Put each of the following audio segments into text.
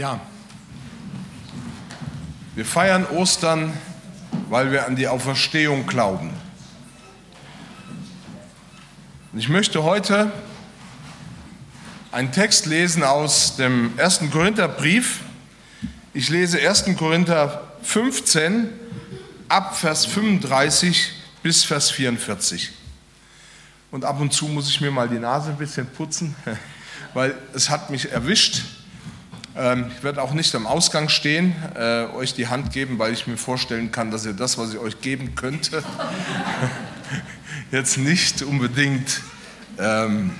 Ja, wir feiern Ostern, weil wir an die Auferstehung glauben. Und ich möchte heute einen Text lesen aus dem 1. Korintherbrief. Ich lese 1. Korinther 15 ab Vers 35 bis Vers 44. Und ab und zu muss ich mir mal die Nase ein bisschen putzen, weil es hat mich erwischt. Ähm, ich werde auch nicht am Ausgang stehen, äh, euch die Hand geben, weil ich mir vorstellen kann, dass ihr das, was ich euch geben könnte, jetzt nicht unbedingt ähm,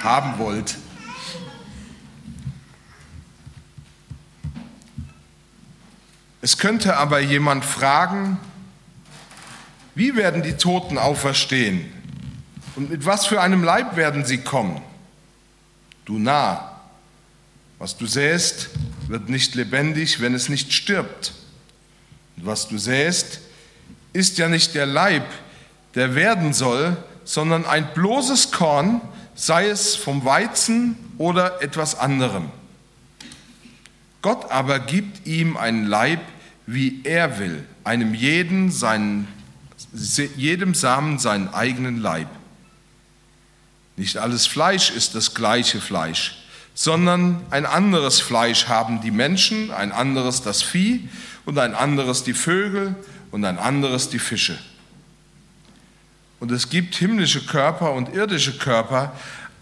haben wollt. Es könnte aber jemand fragen, wie werden die Toten auferstehen und mit was für einem Leib werden sie kommen? Du nah, was du säst, wird nicht lebendig, wenn es nicht stirbt. Und was du säst, ist ja nicht der Leib, der werden soll, sondern ein bloßes Korn, sei es vom Weizen oder etwas anderem. Gott aber gibt ihm einen Leib, wie er will, einem jeden seinen, jedem Samen seinen eigenen Leib. Nicht alles Fleisch ist das gleiche Fleisch, sondern ein anderes Fleisch haben die Menschen, ein anderes das Vieh und ein anderes die Vögel und ein anderes die Fische. Und es gibt himmlische Körper und irdische Körper,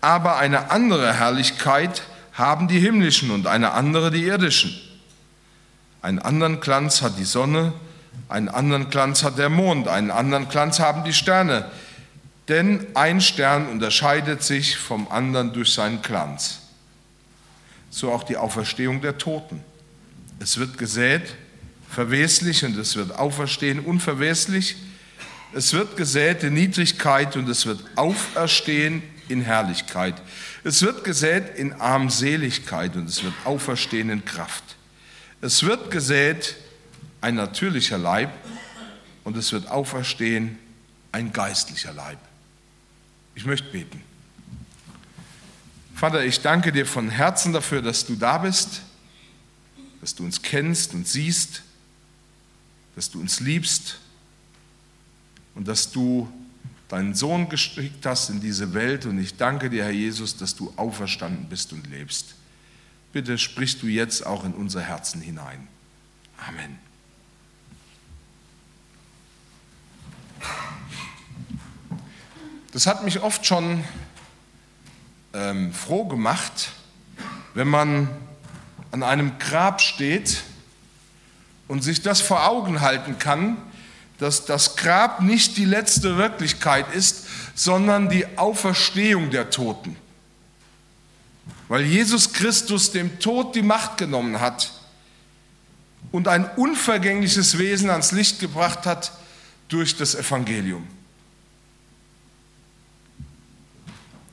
aber eine andere Herrlichkeit haben die himmlischen und eine andere die irdischen. Einen anderen Glanz hat die Sonne, einen anderen Glanz hat der Mond, einen anderen Glanz haben die Sterne. Denn ein Stern unterscheidet sich vom anderen durch seinen Glanz. So auch die Auferstehung der Toten. Es wird gesät, verweslich, und es wird auferstehen, unverweslich. Es wird gesät in Niedrigkeit und es wird auferstehen in Herrlichkeit. Es wird gesät in Armseligkeit und es wird auferstehen in Kraft. Es wird gesät ein natürlicher Leib und es wird auferstehen ein geistlicher Leib. Ich möchte beten. Vater, ich danke dir von Herzen dafür, dass du da bist, dass du uns kennst und siehst, dass du uns liebst und dass du deinen Sohn geschickt hast in diese Welt. Und ich danke dir, Herr Jesus, dass du auferstanden bist und lebst. Bitte sprichst du jetzt auch in unser Herzen hinein. Amen. Das hat mich oft schon ähm, froh gemacht, wenn man an einem Grab steht und sich das vor Augen halten kann, dass das Grab nicht die letzte Wirklichkeit ist, sondern die Auferstehung der Toten. Weil Jesus Christus dem Tod die Macht genommen hat und ein unvergängliches Wesen ans Licht gebracht hat durch das Evangelium.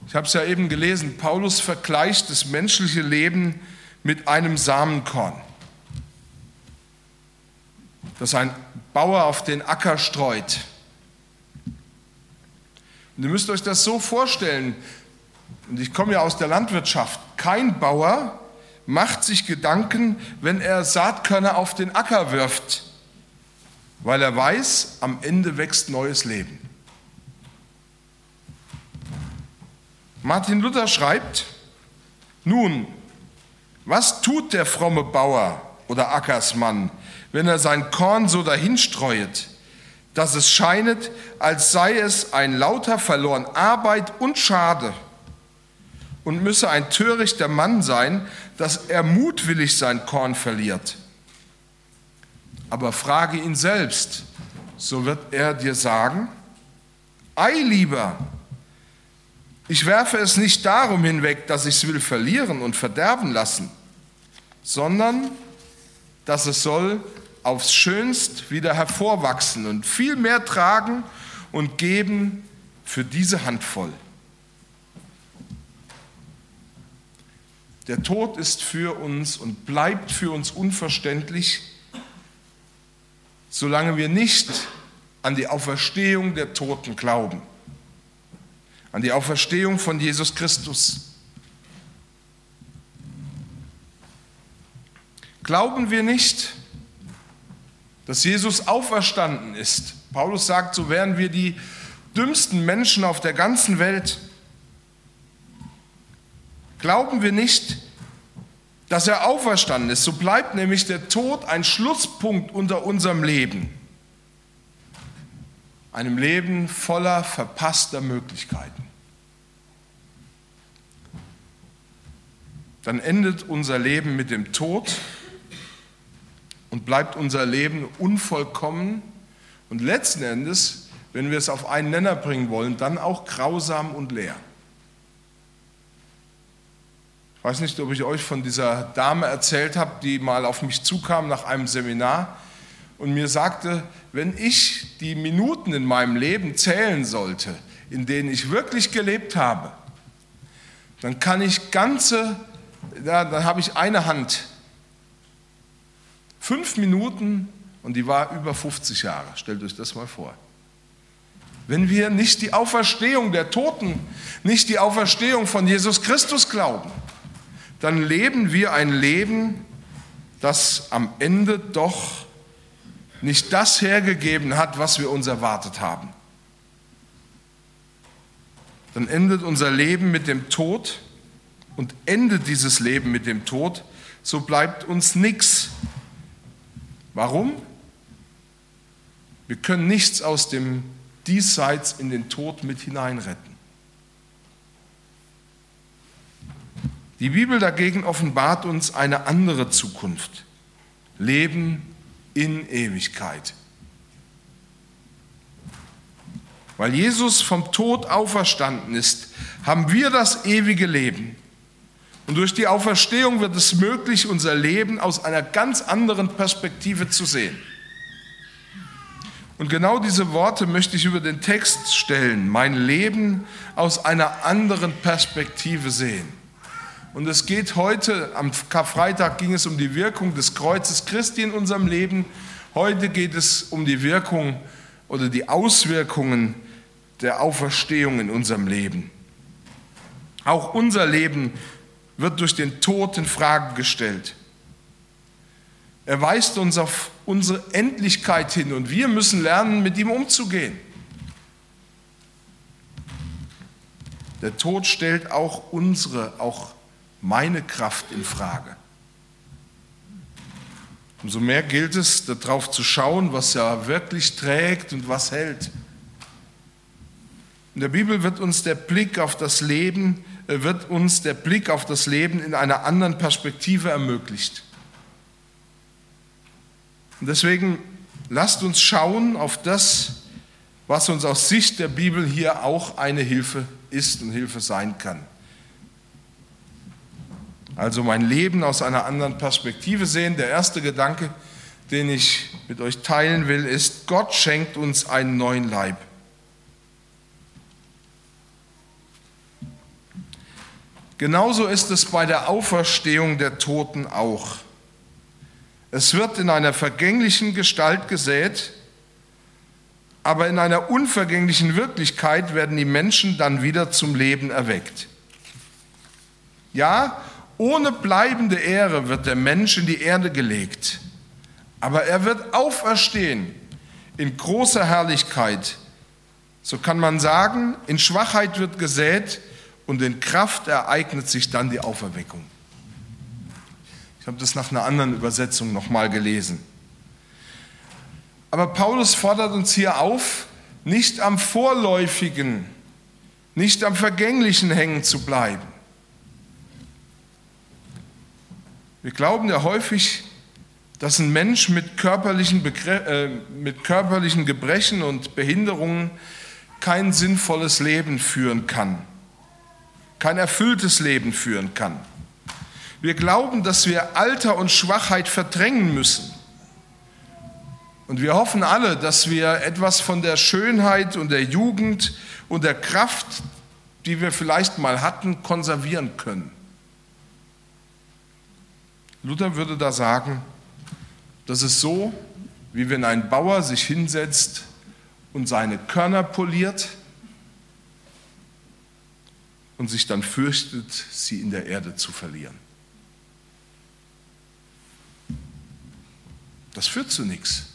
Ich habe es ja eben gelesen, Paulus vergleicht das menschliche Leben mit einem Samenkorn, das ein Bauer auf den Acker streut. Und ihr müsst euch das so vorstellen, und ich komme ja aus der Landwirtschaft, kein Bauer macht sich Gedanken, wenn er Saatkörner auf den Acker wirft, weil er weiß, am Ende wächst neues Leben. Martin Luther schreibt, nun, was tut der fromme Bauer oder Ackersmann, wenn er sein Korn so dahinstreuet, dass es scheinet, als sei es ein lauter verloren Arbeit und Schade und müsse ein törichter Mann sein, dass er mutwillig sein Korn verliert. Aber frage ihn selbst, so wird er dir sagen, ei lieber, ich werfe es nicht darum hinweg, dass ich es will verlieren und verderben lassen, sondern dass es soll aufs Schönst wieder hervorwachsen und viel mehr tragen und geben für diese Handvoll. Der Tod ist für uns und bleibt für uns unverständlich, solange wir nicht an die Auferstehung der Toten glauben an die Auferstehung von Jesus Christus. Glauben wir nicht, dass Jesus auferstanden ist? Paulus sagt, so wären wir die dümmsten Menschen auf der ganzen Welt. Glauben wir nicht, dass er auferstanden ist, so bleibt nämlich der Tod ein Schlusspunkt unter unserem Leben. Einem Leben voller verpasster Möglichkeiten. Dann endet unser Leben mit dem Tod und bleibt unser Leben unvollkommen und letzten Endes, wenn wir es auf einen Nenner bringen wollen, dann auch grausam und leer. Ich weiß nicht, ob ich euch von dieser Dame erzählt habe, die mal auf mich zukam nach einem Seminar und mir sagte, wenn ich die Minuten in meinem Leben zählen sollte, in denen ich wirklich gelebt habe, dann kann ich ganze, ja, dann habe ich eine Hand. Fünf Minuten und die war über 50 Jahre. Stellt euch das mal vor. Wenn wir nicht die Auferstehung der Toten, nicht die Auferstehung von Jesus Christus glauben, dann leben wir ein Leben, das am Ende doch nicht das hergegeben hat, was wir uns erwartet haben. Dann endet unser Leben mit dem Tod und endet dieses Leben mit dem Tod, so bleibt uns nichts. Warum? Wir können nichts aus dem Diesseits in den Tod mit hineinretten. Die Bibel dagegen offenbart uns eine andere Zukunft. Leben in Ewigkeit. Weil Jesus vom Tod auferstanden ist, haben wir das ewige Leben. Und durch die Auferstehung wird es möglich, unser Leben aus einer ganz anderen Perspektive zu sehen. Und genau diese Worte möchte ich über den Text stellen, mein Leben aus einer anderen Perspektive sehen. Und es geht heute, am Karfreitag ging es um die Wirkung des Kreuzes Christi in unserem Leben. Heute geht es um die Wirkung oder die Auswirkungen der Auferstehung in unserem Leben. Auch unser Leben wird durch den Tod in Frage gestellt. Er weist uns auf unsere Endlichkeit hin und wir müssen lernen, mit ihm umzugehen. Der Tod stellt auch unsere, auch meine Kraft in Frage. Umso mehr gilt es, darauf zu schauen, was ja wirklich trägt und was hält. In der Bibel wird uns der Blick auf das Leben, äh, wird uns der Blick auf das Leben in einer anderen Perspektive ermöglicht. Und deswegen lasst uns schauen auf das, was uns aus Sicht der Bibel hier auch eine Hilfe ist und Hilfe sein kann. Also mein Leben aus einer anderen Perspektive sehen. Der erste Gedanke, den ich mit euch teilen will, ist, Gott schenkt uns einen neuen Leib. Genauso ist es bei der Auferstehung der Toten auch. Es wird in einer vergänglichen Gestalt gesät, aber in einer unvergänglichen Wirklichkeit werden die Menschen dann wieder zum Leben erweckt. Ja, ohne bleibende Ehre wird der Mensch in die Erde gelegt, aber er wird auferstehen in großer Herrlichkeit. So kann man sagen, in Schwachheit wird gesät und in Kraft ereignet sich dann die Auferweckung. Ich habe das nach einer anderen Übersetzung nochmal gelesen. Aber Paulus fordert uns hier auf, nicht am Vorläufigen, nicht am Vergänglichen hängen zu bleiben. Wir glauben ja häufig, dass ein Mensch mit körperlichen, Begr äh, mit körperlichen Gebrechen und Behinderungen kein sinnvolles Leben führen kann, kein erfülltes Leben führen kann. Wir glauben, dass wir Alter und Schwachheit verdrängen müssen. Und wir hoffen alle, dass wir etwas von der Schönheit und der Jugend und der Kraft, die wir vielleicht mal hatten, konservieren können. Luther würde da sagen, das ist so, wie wenn ein Bauer sich hinsetzt und seine Körner poliert und sich dann fürchtet, sie in der Erde zu verlieren. Das führt zu nichts.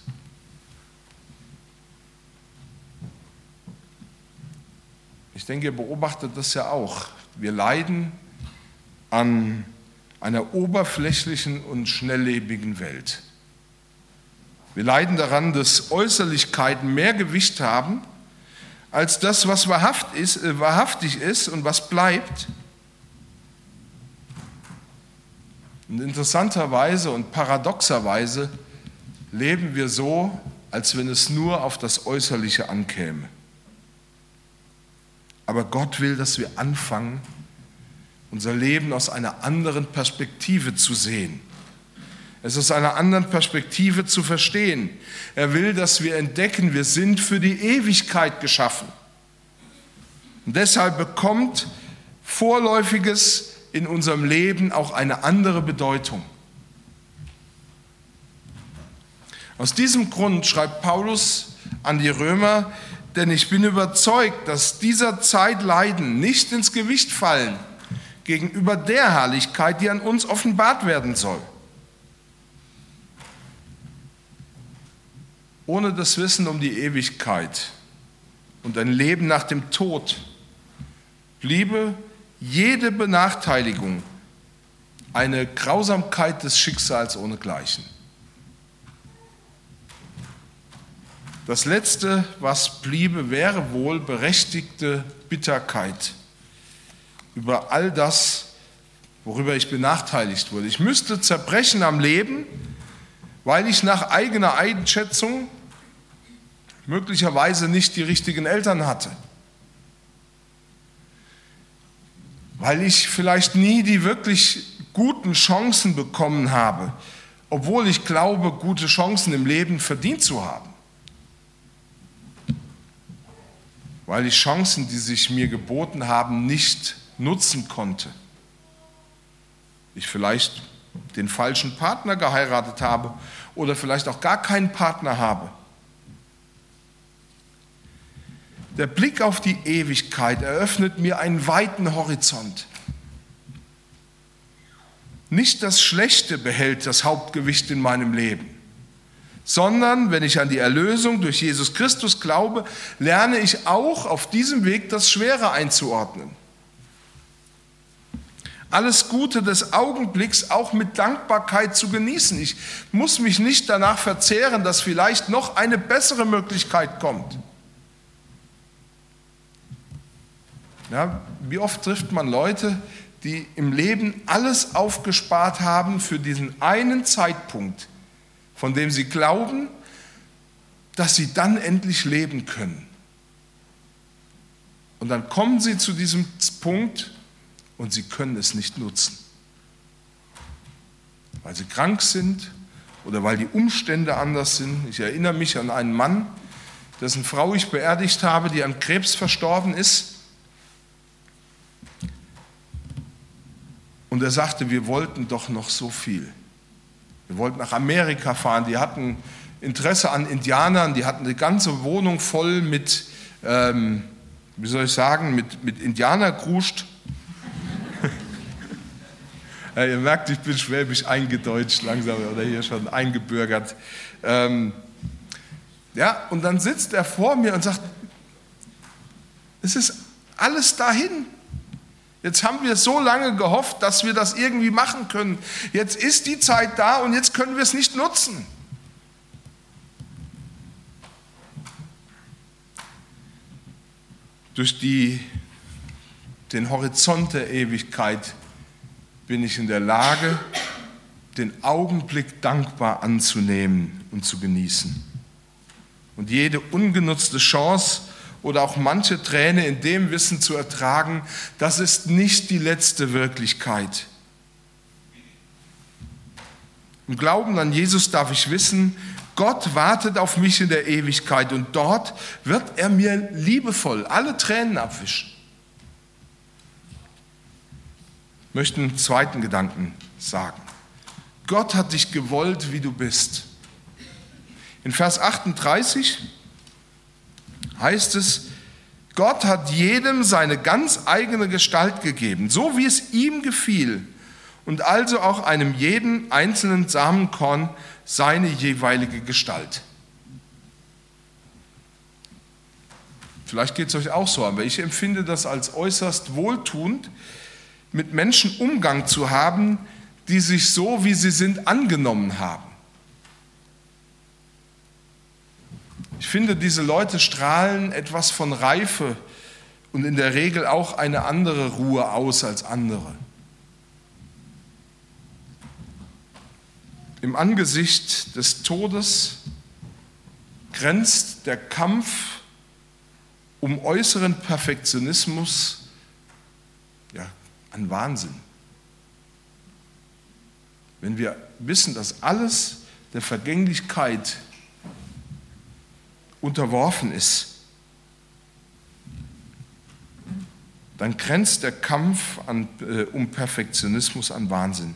Ich denke, ihr beobachtet das ja auch. Wir leiden an einer oberflächlichen und schnelllebigen Welt. Wir leiden daran, dass Äußerlichkeiten mehr Gewicht haben als das, was äh, wahrhaftig ist und was bleibt. Und interessanterweise und paradoxerweise leben wir so, als wenn es nur auf das Äußerliche ankäme. Aber Gott will, dass wir anfangen, unser Leben aus einer anderen Perspektive zu sehen. Es aus einer anderen Perspektive zu verstehen. Er will, dass wir entdecken, wir sind für die Ewigkeit geschaffen. Und deshalb bekommt Vorläufiges in unserem Leben auch eine andere Bedeutung. Aus diesem Grund schreibt Paulus an die Römer, denn ich bin überzeugt, dass dieser Zeit Leiden nicht ins Gewicht fallen gegenüber der Herrlichkeit, die an uns offenbart werden soll. Ohne das Wissen um die Ewigkeit und ein Leben nach dem Tod bliebe jede Benachteiligung eine Grausamkeit des Schicksals ohnegleichen. Das Letzte, was bliebe, wäre wohl berechtigte Bitterkeit über all das, worüber ich benachteiligt wurde. Ich müsste zerbrechen am Leben, weil ich nach eigener Einschätzung möglicherweise nicht die richtigen Eltern hatte. Weil ich vielleicht nie die wirklich guten Chancen bekommen habe, obwohl ich glaube, gute Chancen im Leben verdient zu haben. weil ich Chancen, die sich mir geboten haben, nicht nutzen konnte. Ich vielleicht den falschen Partner geheiratet habe oder vielleicht auch gar keinen Partner habe. Der Blick auf die Ewigkeit eröffnet mir einen weiten Horizont. Nicht das Schlechte behält das Hauptgewicht in meinem Leben sondern wenn ich an die Erlösung durch Jesus Christus glaube, lerne ich auch auf diesem Weg das Schwere einzuordnen. Alles Gute des Augenblicks auch mit Dankbarkeit zu genießen. Ich muss mich nicht danach verzehren, dass vielleicht noch eine bessere Möglichkeit kommt. Ja, wie oft trifft man Leute, die im Leben alles aufgespart haben für diesen einen Zeitpunkt, von dem sie glauben, dass sie dann endlich leben können. Und dann kommen sie zu diesem Punkt und sie können es nicht nutzen. Weil sie krank sind oder weil die Umstände anders sind. Ich erinnere mich an einen Mann, dessen Frau ich beerdigt habe, die an Krebs verstorben ist. Und er sagte, wir wollten doch noch so viel. Wir wollten nach Amerika fahren. Die hatten Interesse an Indianern. Die hatten die ganze Wohnung voll mit, ähm, wie soll ich sagen, mit, mit Indianerkruscht. Ja, ihr merkt, ich bin schwäbisch eingedeutscht langsam oder hier schon eingebürgert. Ähm, ja, und dann sitzt er vor mir und sagt, es ist alles dahin. Jetzt haben wir so lange gehofft, dass wir das irgendwie machen können. Jetzt ist die Zeit da und jetzt können wir es nicht nutzen. Durch die, den Horizont der Ewigkeit bin ich in der Lage, den Augenblick dankbar anzunehmen und zu genießen. Und jede ungenutzte Chance, oder auch manche Träne in dem Wissen zu ertragen, das ist nicht die letzte Wirklichkeit. Im Glauben an Jesus darf ich wissen, Gott wartet auf mich in der Ewigkeit und dort wird er mir liebevoll alle Tränen abwischen. Ich möchte einen zweiten Gedanken sagen. Gott hat dich gewollt, wie du bist. In Vers 38 heißt es, Gott hat jedem seine ganz eigene Gestalt gegeben, so wie es ihm gefiel, und also auch einem jeden einzelnen Samenkorn seine jeweilige Gestalt. Vielleicht geht es euch auch so, aber ich empfinde das als äußerst wohltuend, mit Menschen Umgang zu haben, die sich so, wie sie sind, angenommen haben. Ich finde, diese Leute strahlen etwas von Reife und in der Regel auch eine andere Ruhe aus als andere. Im Angesicht des Todes grenzt der Kampf um äußeren Perfektionismus an Wahnsinn. Wenn wir wissen, dass alles der Vergänglichkeit unterworfen ist, dann grenzt der Kampf an, äh, um Perfektionismus an Wahnsinn.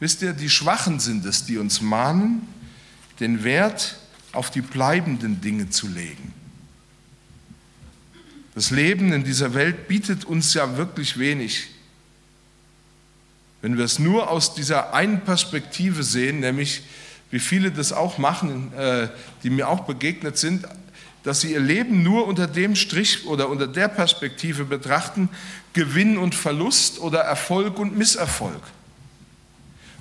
Wisst ihr, die Schwachen sind es, die uns mahnen, den Wert auf die bleibenden Dinge zu legen. Das Leben in dieser Welt bietet uns ja wirklich wenig. Wenn wir es nur aus dieser einen Perspektive sehen, nämlich wie viele das auch machen, äh, die mir auch begegnet sind, dass sie ihr Leben nur unter dem Strich oder unter der Perspektive betrachten, Gewinn und Verlust oder Erfolg und Misserfolg.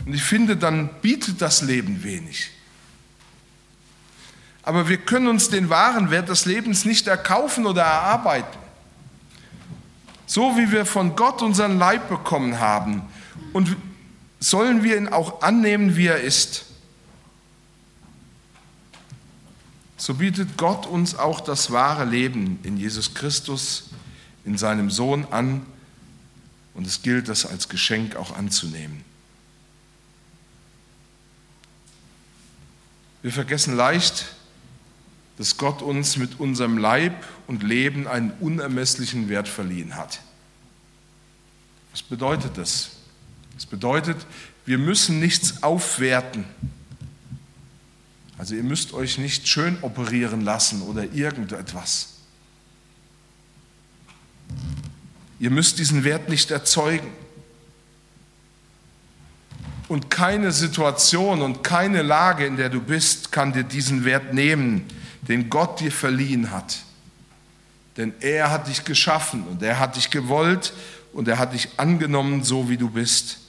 Und ich finde, dann bietet das Leben wenig. Aber wir können uns den wahren Wert des Lebens nicht erkaufen oder erarbeiten. So wie wir von Gott unseren Leib bekommen haben und sollen wir ihn auch annehmen, wie er ist. So bietet Gott uns auch das wahre Leben in Jesus Christus, in seinem Sohn an und es gilt, das als Geschenk auch anzunehmen. Wir vergessen leicht, dass Gott uns mit unserem Leib und Leben einen unermesslichen Wert verliehen hat. Was bedeutet das? Das bedeutet, wir müssen nichts aufwerten. Also ihr müsst euch nicht schön operieren lassen oder irgendetwas. Ihr müsst diesen Wert nicht erzeugen. Und keine Situation und keine Lage, in der du bist, kann dir diesen Wert nehmen, den Gott dir verliehen hat. Denn er hat dich geschaffen und er hat dich gewollt und er hat dich angenommen, so wie du bist.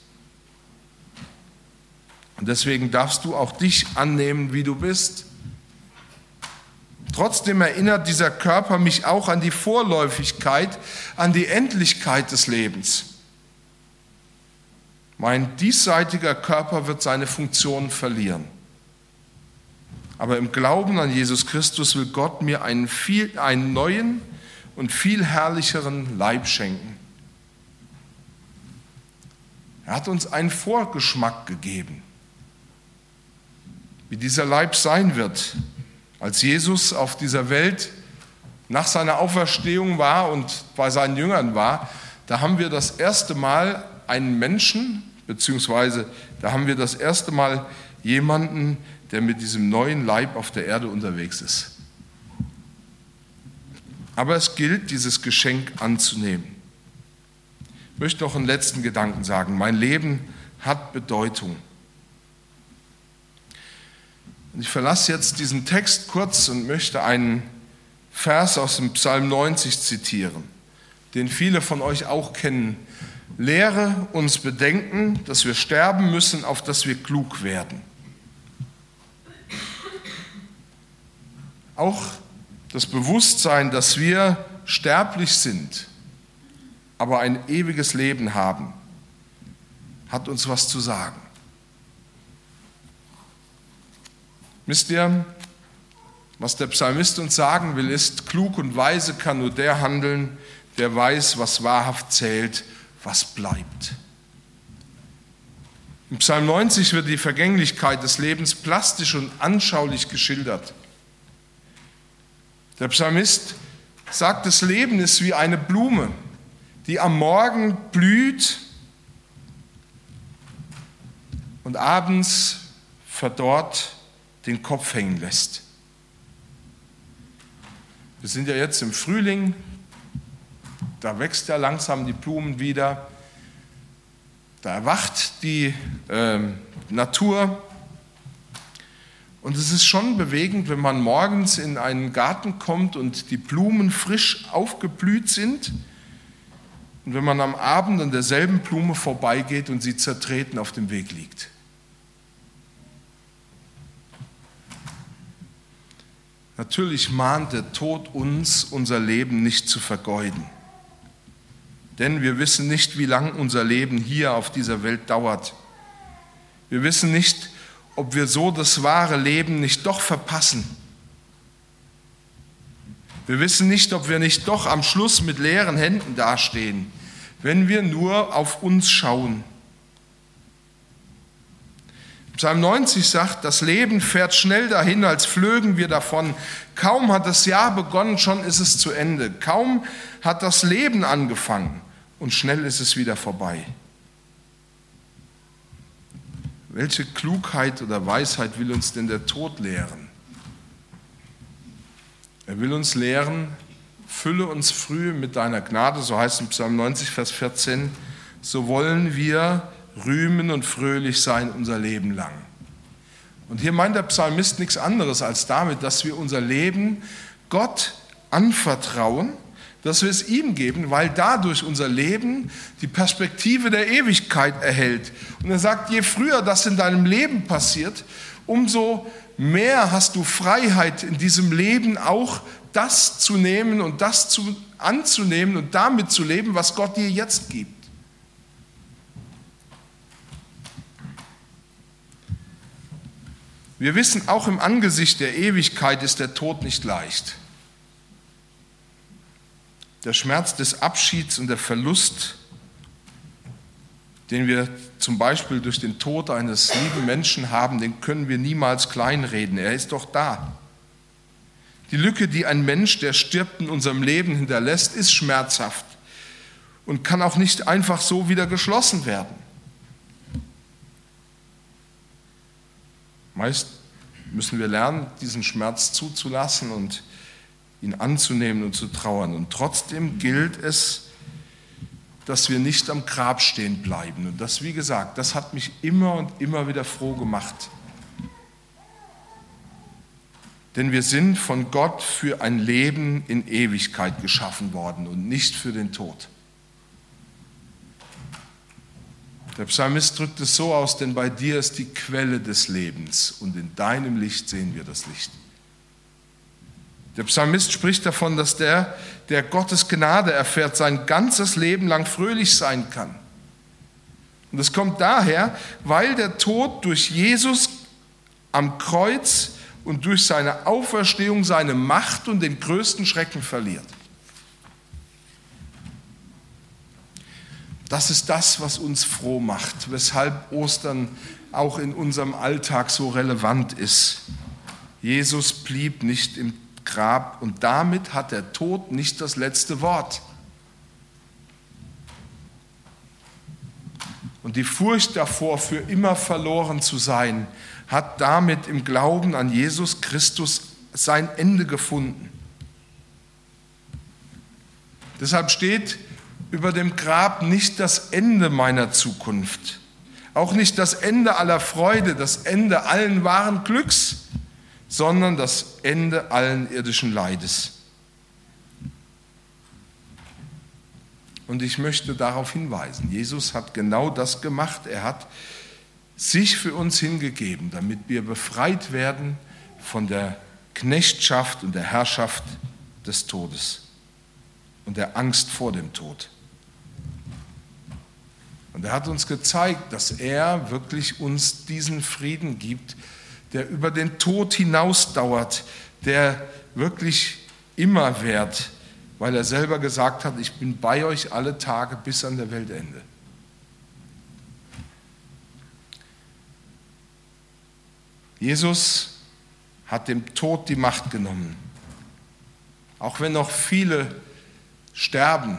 Und deswegen darfst du auch dich annehmen, wie du bist. Trotzdem erinnert dieser Körper mich auch an die Vorläufigkeit, an die Endlichkeit des Lebens. Mein diesseitiger Körper wird seine Funktion verlieren. Aber im Glauben an Jesus Christus will Gott mir einen, viel, einen neuen und viel herrlicheren Leib schenken. Er hat uns einen Vorgeschmack gegeben, wie dieser Leib sein wird. Als Jesus auf dieser Welt nach seiner Auferstehung war und bei seinen Jüngern war, da haben wir das erste Mal einen Menschen beziehungsweise da haben wir das erste Mal jemanden, der mit diesem neuen Leib auf der Erde unterwegs ist. Aber es gilt, dieses Geschenk anzunehmen. Ich möchte noch einen letzten Gedanken sagen. Mein Leben hat Bedeutung. Ich verlasse jetzt diesen Text kurz und möchte einen Vers aus dem Psalm 90 zitieren, den viele von euch auch kennen, Lehre uns bedenken, dass wir sterben müssen, auf dass wir klug werden. Auch das Bewusstsein, dass wir sterblich sind, aber ein ewiges Leben haben, hat uns was zu sagen. Wisst ihr, was der Psalmist uns sagen will, ist, klug und weise kann nur der handeln, der weiß, was wahrhaft zählt was bleibt. Im Psalm 90 wird die Vergänglichkeit des Lebens plastisch und anschaulich geschildert. Der Psalmist sagt, das Leben ist wie eine Blume, die am Morgen blüht und abends verdorrt den Kopf hängen lässt. Wir sind ja jetzt im Frühling, da wächst ja langsam die Blumen wieder. Da erwacht die äh, Natur Und es ist schon bewegend, wenn man morgens in einen Garten kommt und die Blumen frisch aufgeblüht sind und wenn man am Abend an derselben Blume vorbeigeht und sie zertreten auf dem Weg liegt. Natürlich mahnt der Tod uns, unser Leben nicht zu vergeuden. Denn wir wissen nicht, wie lang unser Leben hier auf dieser Welt dauert. Wir wissen nicht, ob wir so das wahre Leben nicht doch verpassen. Wir wissen nicht, ob wir nicht doch am Schluss mit leeren Händen dastehen, wenn wir nur auf uns schauen. Psalm 90 sagt, das Leben fährt schnell dahin, als flögen wir davon. Kaum hat das Jahr begonnen, schon ist es zu Ende. Kaum hat das Leben angefangen und schnell ist es wieder vorbei. Welche Klugheit oder Weisheit will uns denn der Tod lehren? Er will uns lehren, fülle uns früh mit deiner Gnade, so heißt es in Psalm 90, Vers 14, so wollen wir rühmen und fröhlich sein unser Leben lang. Und hier meint der Psalmist nichts anderes als damit, dass wir unser Leben Gott anvertrauen, dass wir es ihm geben, weil dadurch unser Leben die Perspektive der Ewigkeit erhält. Und er sagt, je früher das in deinem Leben passiert, umso mehr hast du Freiheit in diesem Leben auch das zu nehmen und das zu, anzunehmen und damit zu leben, was Gott dir jetzt gibt. Wir wissen, auch im Angesicht der Ewigkeit ist der Tod nicht leicht. Der Schmerz des Abschieds und der Verlust, den wir zum Beispiel durch den Tod eines lieben Menschen haben, den können wir niemals kleinreden. Er ist doch da. Die Lücke, die ein Mensch, der stirbt, in unserem Leben hinterlässt, ist schmerzhaft und kann auch nicht einfach so wieder geschlossen werden. Meist müssen wir lernen, diesen Schmerz zuzulassen und ihn anzunehmen und zu trauern. Und trotzdem gilt es, dass wir nicht am Grab stehen bleiben. Und das, wie gesagt, das hat mich immer und immer wieder froh gemacht. Denn wir sind von Gott für ein Leben in Ewigkeit geschaffen worden und nicht für den Tod. Der Psalmist drückt es so aus, denn bei dir ist die Quelle des Lebens und in deinem Licht sehen wir das Licht. Der Psalmist spricht davon, dass der, der Gottes Gnade erfährt, sein ganzes Leben lang fröhlich sein kann. Und das kommt daher, weil der Tod durch Jesus am Kreuz und durch seine Auferstehung seine Macht und den größten Schrecken verliert. Das ist das, was uns froh macht, weshalb Ostern auch in unserem Alltag so relevant ist. Jesus blieb nicht im Grab und damit hat der Tod nicht das letzte Wort. Und die Furcht davor, für immer verloren zu sein, hat damit im Glauben an Jesus Christus sein Ende gefunden. Deshalb steht über dem Grab nicht das Ende meiner Zukunft, auch nicht das Ende aller Freude, das Ende allen wahren Glücks, sondern das Ende allen irdischen Leides. Und ich möchte darauf hinweisen, Jesus hat genau das gemacht. Er hat sich für uns hingegeben, damit wir befreit werden von der Knechtschaft und der Herrschaft des Todes und der Angst vor dem Tod. Und er hat uns gezeigt, dass er wirklich uns diesen Frieden gibt, der über den Tod hinausdauert, der wirklich immer währt, weil er selber gesagt hat, ich bin bei euch alle Tage bis an der Weltende. Jesus hat dem Tod die Macht genommen. Auch wenn noch viele sterben,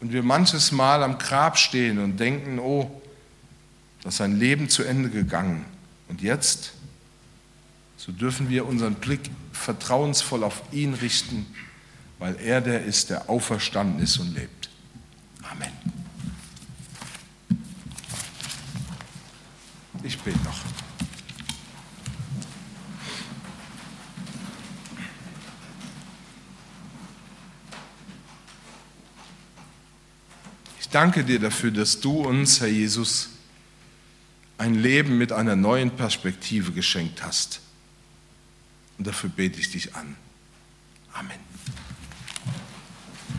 und wir manches Mal am Grab stehen und denken, oh, das ist ein Leben zu Ende gegangen. Und jetzt, so dürfen wir unseren Blick vertrauensvoll auf ihn richten, weil er der ist, der auferstanden ist und lebt. Amen. Ich bete noch. Ich danke dir dafür, dass du uns, Herr Jesus, ein Leben mit einer neuen Perspektive geschenkt hast. Und dafür bete ich dich an. Amen.